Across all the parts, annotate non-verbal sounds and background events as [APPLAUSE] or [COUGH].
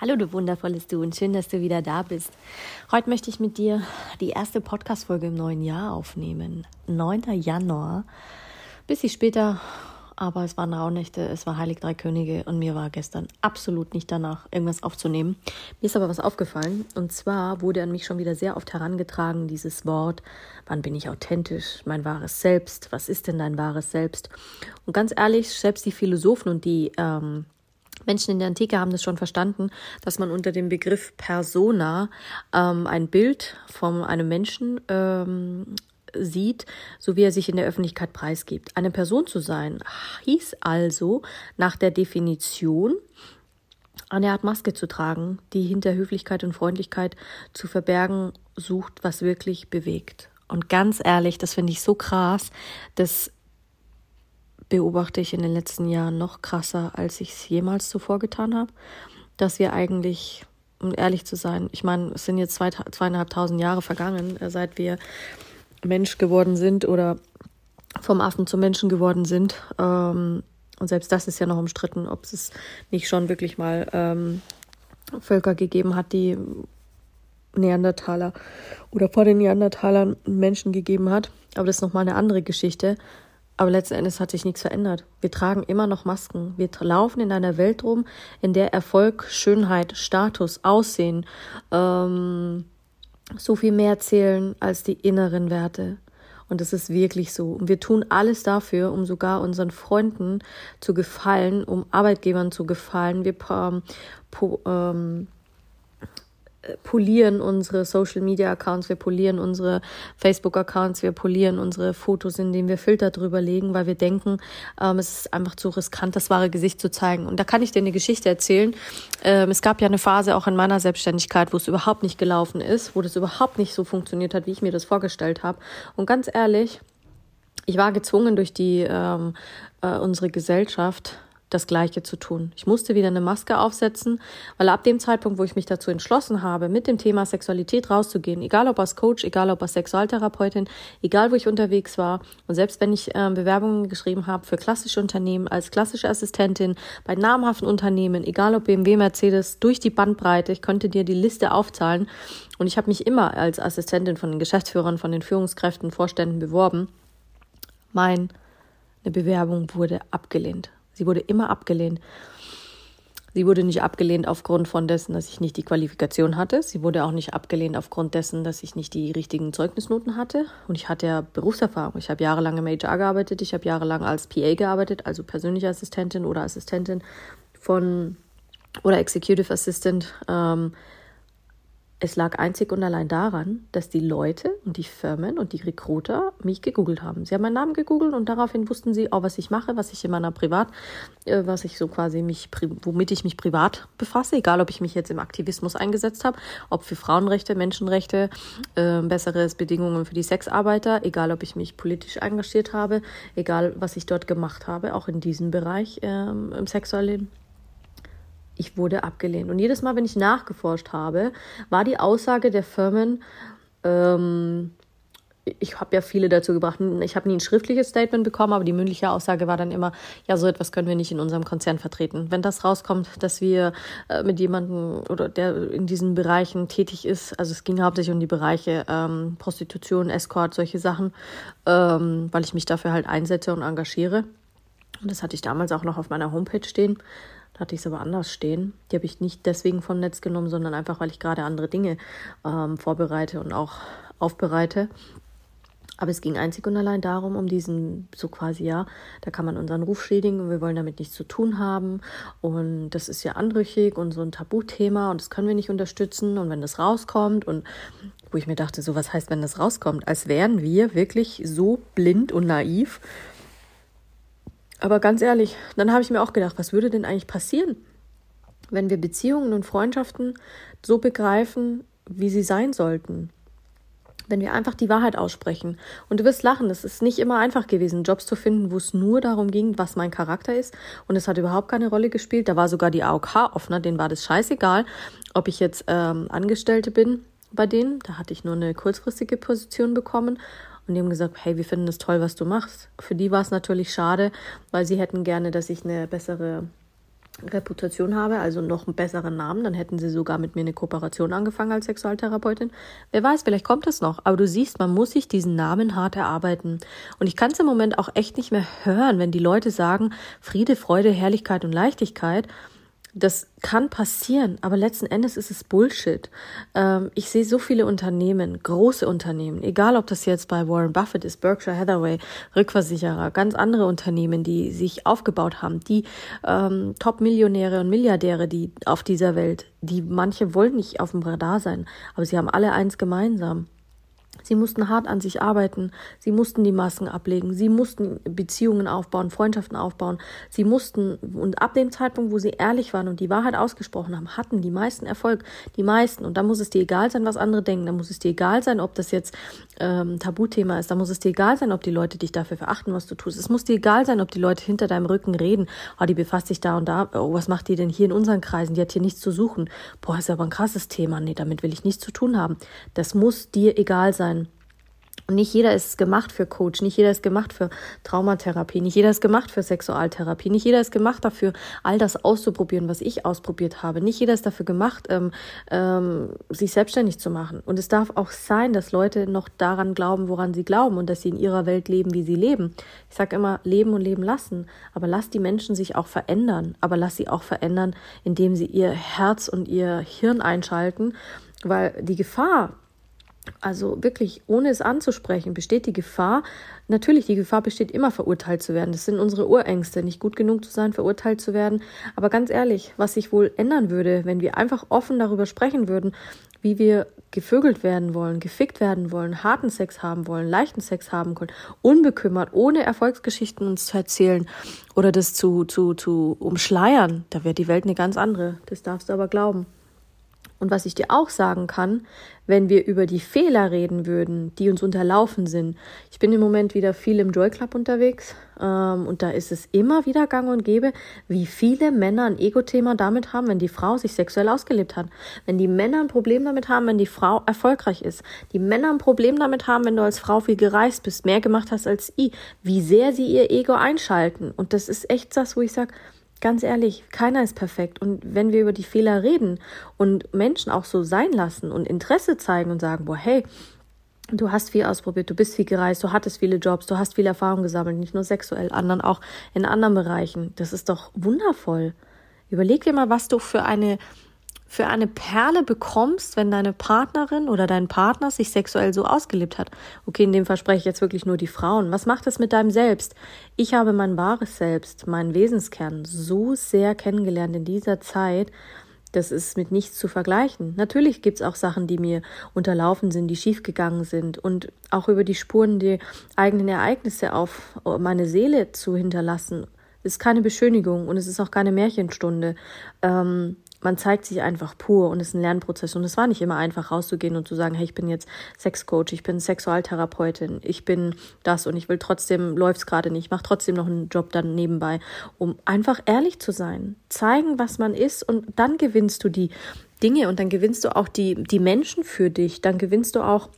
Hallo, du wundervolles Du und schön, dass du wieder da bist. Heute möchte ich mit dir die erste Podcast-Folge im neuen Jahr aufnehmen. 9. Januar. Bisschen später, aber es waren Rauhnächte, es war Heilig Drei Könige und mir war gestern absolut nicht danach, irgendwas aufzunehmen. Mir ist aber was aufgefallen und zwar wurde an mich schon wieder sehr oft herangetragen, dieses Wort, wann bin ich authentisch, mein wahres Selbst, was ist denn dein wahres Selbst? Und ganz ehrlich, selbst die Philosophen und die ähm, Menschen in der Antike haben das schon verstanden, dass man unter dem Begriff Persona ähm, ein Bild von einem Menschen ähm, sieht, so wie er sich in der Öffentlichkeit preisgibt. Eine Person zu sein hieß also nach der Definition eine Art Maske zu tragen, die hinter Höflichkeit und Freundlichkeit zu verbergen sucht, was wirklich bewegt. Und ganz ehrlich, das finde ich so krass, dass beobachte ich in den letzten Jahren noch krasser, als ich es jemals zuvor getan habe, dass wir eigentlich, um ehrlich zu sein, ich meine, es sind jetzt zwei, zweieinhalbtausend Jahre vergangen, äh, seit wir Mensch geworden sind oder vom Affen zum Menschen geworden sind. Ähm, und selbst das ist ja noch umstritten, ob es nicht schon wirklich mal ähm, Völker gegeben hat, die Neandertaler oder vor den Neandertalern Menschen gegeben hat. Aber das ist nochmal eine andere Geschichte. Aber letzten Endes hat sich nichts verändert. Wir tragen immer noch Masken. Wir laufen in einer Welt rum, in der Erfolg, Schönheit, Status, Aussehen ähm, so viel mehr zählen als die inneren Werte. Und das ist wirklich so. Und wir tun alles dafür, um sogar unseren Freunden zu gefallen, um Arbeitgebern zu gefallen. Wir ähm, ähm, polieren unsere Social Media Accounts, wir polieren unsere Facebook Accounts, wir polieren unsere Fotos, indem wir Filter drüber legen, weil wir denken, ähm, es ist einfach zu riskant, das wahre Gesicht zu zeigen. Und da kann ich dir eine Geschichte erzählen. Ähm, es gab ja eine Phase auch in meiner Selbstständigkeit, wo es überhaupt nicht gelaufen ist, wo das überhaupt nicht so funktioniert hat, wie ich mir das vorgestellt habe. Und ganz ehrlich, ich war gezwungen durch die ähm, äh, unsere Gesellschaft das Gleiche zu tun. Ich musste wieder eine Maske aufsetzen, weil ab dem Zeitpunkt, wo ich mich dazu entschlossen habe, mit dem Thema Sexualität rauszugehen, egal ob als Coach, egal ob als Sexualtherapeutin, egal wo ich unterwegs war und selbst wenn ich äh, Bewerbungen geschrieben habe für klassische Unternehmen, als klassische Assistentin bei namhaften Unternehmen, egal ob BMW, Mercedes, durch die Bandbreite, ich könnte dir die Liste aufzahlen und ich habe mich immer als Assistentin von den Geschäftsführern, von den Führungskräften, Vorständen beworben. Meine Bewerbung wurde abgelehnt. Sie wurde immer abgelehnt. Sie wurde nicht abgelehnt aufgrund von dessen, dass ich nicht die Qualifikation hatte. Sie wurde auch nicht abgelehnt aufgrund dessen, dass ich nicht die richtigen Zeugnisnoten hatte. Und ich hatte ja Berufserfahrung. Ich habe jahrelang im HR gearbeitet. Ich habe jahrelang als PA gearbeitet, also persönliche Assistentin oder Assistentin von oder Executive Assistant. Ähm, es lag einzig und allein daran, dass die Leute und die Firmen und die Recruiter mich gegoogelt haben. Sie haben meinen Namen gegoogelt und daraufhin wussten sie, auch was ich mache, was ich in meiner Privat, äh, was ich so quasi mich, womit ich mich privat befasse, egal ob ich mich jetzt im Aktivismus eingesetzt habe, ob für Frauenrechte, Menschenrechte, äh, bessere Bedingungen für die Sexarbeiter, egal ob ich mich politisch engagiert habe, egal was ich dort gemacht habe, auch in diesem Bereich äh, im sexuellen ich wurde abgelehnt. Und jedes Mal, wenn ich nachgeforscht habe, war die Aussage der Firmen, ähm, ich habe ja viele dazu gebracht, ich habe nie ein schriftliches Statement bekommen, aber die mündliche Aussage war dann immer, ja, so etwas können wir nicht in unserem Konzern vertreten. Wenn das rauskommt, dass wir äh, mit jemandem oder der in diesen Bereichen tätig ist, also es ging hauptsächlich um die Bereiche ähm, Prostitution, Escort, solche Sachen, ähm, weil ich mich dafür halt einsetze und engagiere. Und das hatte ich damals auch noch auf meiner Homepage stehen. Da hatte ich es aber anders stehen. Die habe ich nicht deswegen vom Netz genommen, sondern einfach, weil ich gerade andere Dinge ähm, vorbereite und auch aufbereite. Aber es ging einzig und allein darum, um diesen, so quasi, ja, da kann man unseren Ruf schädigen und wir wollen damit nichts zu tun haben. Und das ist ja anrüchig und so ein Tabuthema und das können wir nicht unterstützen. Und wenn das rauskommt und wo ich mir dachte, so was heißt, wenn das rauskommt, als wären wir wirklich so blind und naiv, aber ganz ehrlich, dann habe ich mir auch gedacht, was würde denn eigentlich passieren, wenn wir Beziehungen und Freundschaften so begreifen, wie sie sein sollten. Wenn wir einfach die Wahrheit aussprechen. Und du wirst lachen, es ist nicht immer einfach gewesen, Jobs zu finden, wo es nur darum ging, was mein Charakter ist. Und es hat überhaupt keine Rolle gespielt. Da war sogar die AOK offener, denen war das scheißegal, ob ich jetzt ähm, Angestellte bin bei denen. Da hatte ich nur eine kurzfristige Position bekommen. Und die haben gesagt, hey, wir finden das toll, was du machst. Für die war es natürlich schade, weil sie hätten gerne, dass ich eine bessere Reputation habe, also noch einen besseren Namen, dann hätten sie sogar mit mir eine Kooperation angefangen als Sexualtherapeutin. Wer weiß, vielleicht kommt es noch. Aber du siehst, man muss sich diesen Namen hart erarbeiten. Und ich kann es im Moment auch echt nicht mehr hören, wenn die Leute sagen, Friede, Freude, Herrlichkeit und Leichtigkeit. Das kann passieren, aber letzten Endes ist es Bullshit. Ähm, ich sehe so viele Unternehmen, große Unternehmen, egal ob das jetzt bei Warren Buffett ist, Berkshire Hathaway, Rückversicherer, ganz andere Unternehmen, die sich aufgebaut haben, die ähm, Top-Millionäre und Milliardäre, die auf dieser Welt, die manche wollen nicht auf dem Radar sein, aber sie haben alle eins gemeinsam. Sie mussten hart an sich arbeiten, sie mussten die Masken ablegen, sie mussten Beziehungen aufbauen, Freundschaften aufbauen, sie mussten, und ab dem Zeitpunkt, wo sie ehrlich waren und die Wahrheit ausgesprochen haben, hatten die meisten Erfolg, die meisten. Und da muss es dir egal sein, was andere denken, da muss es dir egal sein, ob das jetzt ähm, Tabuthema ist, da muss es dir egal sein, ob die Leute dich dafür verachten, was du tust. Es muss dir egal sein, ob die Leute hinter deinem Rücken reden, oh, die befasst sich da und da, oh, was macht die denn hier in unseren Kreisen, die hat hier nichts zu suchen. Boah, ist aber ein krasses Thema, nee, damit will ich nichts zu tun haben. Das muss dir egal sein. Und nicht jeder ist gemacht für Coach, nicht jeder ist gemacht für Traumatherapie, nicht jeder ist gemacht für Sexualtherapie, nicht jeder ist gemacht dafür, all das auszuprobieren, was ich ausprobiert habe. Nicht jeder ist dafür gemacht, ähm, ähm, sich selbstständig zu machen. Und es darf auch sein, dass Leute noch daran glauben, woran sie glauben und dass sie in ihrer Welt leben, wie sie leben. Ich sage immer, leben und leben lassen. Aber lass die Menschen sich auch verändern. Aber lass sie auch verändern, indem sie ihr Herz und ihr Hirn einschalten. Weil die Gefahr, also wirklich, ohne es anzusprechen, besteht die Gefahr, natürlich, die Gefahr besteht immer, verurteilt zu werden. Das sind unsere Urängste, nicht gut genug zu sein, verurteilt zu werden. Aber ganz ehrlich, was sich wohl ändern würde, wenn wir einfach offen darüber sprechen würden, wie wir gevögelt werden wollen, gefickt werden wollen, harten Sex haben wollen, leichten Sex haben können, unbekümmert, ohne Erfolgsgeschichten uns zu erzählen oder das zu, zu, zu umschleiern, da wäre die Welt eine ganz andere. Das darfst du aber glauben. Und was ich dir auch sagen kann, wenn wir über die Fehler reden würden, die uns unterlaufen sind. Ich bin im Moment wieder viel im Joy Club unterwegs ähm, und da ist es immer wieder gang und gäbe, wie viele Männer ein Ego-Thema damit haben, wenn die Frau sich sexuell ausgelebt hat. Wenn die Männer ein Problem damit haben, wenn die Frau erfolgreich ist. Die Männer ein Problem damit haben, wenn du als Frau viel gereist bist, mehr gemacht hast als ich. Wie sehr sie ihr Ego einschalten. Und das ist echt das, wo ich sage, ganz ehrlich, keiner ist perfekt. Und wenn wir über die Fehler reden und Menschen auch so sein lassen und Interesse zeigen und sagen, boah, hey, du hast viel ausprobiert, du bist viel gereist, du hattest viele Jobs, du hast viel Erfahrung gesammelt, nicht nur sexuell, anderen auch in anderen Bereichen. Das ist doch wundervoll. Überleg dir mal, was du für eine für eine Perle bekommst, wenn deine Partnerin oder dein Partner sich sexuell so ausgelebt hat. Okay, in dem Fall spreche ich jetzt wirklich nur die Frauen. Was macht es mit deinem Selbst? Ich habe mein wahres Selbst, meinen Wesenskern so sehr kennengelernt in dieser Zeit, das ist mit nichts zu vergleichen. Natürlich gibt es auch Sachen, die mir unterlaufen sind, die schiefgegangen sind und auch über die Spuren die eigenen Ereignisse auf meine Seele zu hinterlassen, ist keine Beschönigung und es ist auch keine Märchenstunde. Ähm, man zeigt sich einfach pur und es ist ein Lernprozess. Und es war nicht immer einfach rauszugehen und zu sagen, hey, ich bin jetzt Sexcoach, ich bin Sexualtherapeutin, ich bin das und ich will trotzdem, läuft's gerade nicht, mach trotzdem noch einen Job dann nebenbei, um einfach ehrlich zu sein, zeigen, was man ist und dann gewinnst du die Dinge und dann gewinnst du auch die, die Menschen für dich, dann gewinnst du auch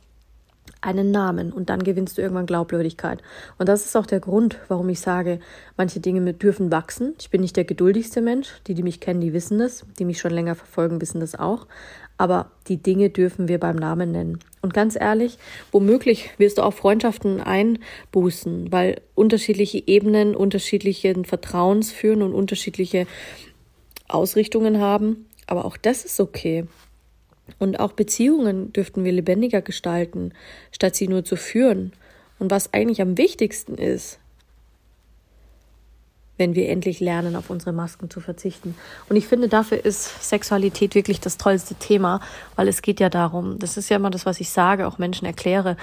einen Namen und dann gewinnst du irgendwann Glaubwürdigkeit. Und das ist auch der Grund, warum ich sage, manche Dinge dürfen wachsen. Ich bin nicht der geduldigste Mensch. Die, die mich kennen, die wissen das. Die mich schon länger verfolgen, wissen das auch. Aber die Dinge dürfen wir beim Namen nennen. Und ganz ehrlich, womöglich wirst du auch Freundschaften einbußen, weil unterschiedliche Ebenen unterschiedlichen Vertrauens führen und unterschiedliche Ausrichtungen haben. Aber auch das ist okay. Und auch Beziehungen dürften wir lebendiger gestalten, statt sie nur zu führen. Und was eigentlich am wichtigsten ist, wenn wir endlich lernen, auf unsere Masken zu verzichten. Und ich finde, dafür ist Sexualität wirklich das tollste Thema, weil es geht ja darum, das ist ja immer das, was ich sage, auch Menschen erkläre,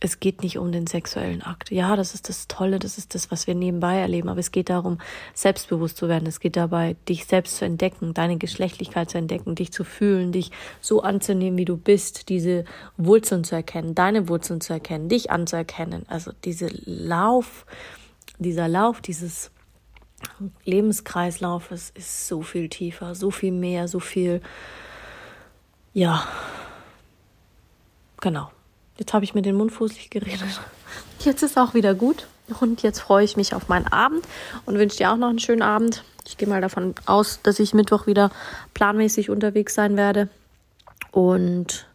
es geht nicht um den sexuellen Akt. Ja, das ist das Tolle, das ist das, was wir nebenbei erleben, aber es geht darum, selbstbewusst zu werden. Es geht dabei, dich selbst zu entdecken, deine Geschlechtlichkeit zu entdecken, dich zu fühlen, dich so anzunehmen, wie du bist, diese Wurzeln zu erkennen, deine Wurzeln zu erkennen, dich anzuerkennen. Also diese Lauf, dieser Lauf, dieses Lebenskreislauf ist, ist so viel tiefer, so viel mehr, so viel, ja, genau. Jetzt habe ich mir den Mund fußlich geredet. [LAUGHS] Jetzt ist auch wieder gut. Und jetzt freue ich mich auf meinen Abend und wünsche dir auch noch einen schönen Abend. Ich gehe mal davon aus, dass ich Mittwoch wieder planmäßig unterwegs sein werde. Und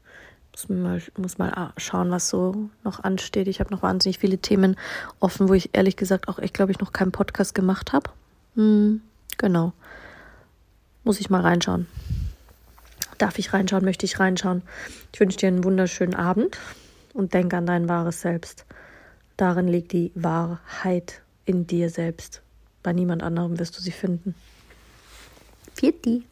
muss mal, muss mal schauen, was so noch ansteht. Ich habe noch wahnsinnig viele Themen offen, wo ich ehrlich gesagt auch echt, glaube ich, noch keinen Podcast gemacht habe. Hm, genau. Muss ich mal reinschauen. Darf ich reinschauen? Möchte ich reinschauen? Ich wünsche dir einen wunderschönen Abend und denk an dein wahres Selbst. Darin liegt die Wahrheit in dir selbst. Bei niemand anderem wirst du sie finden. Viert die.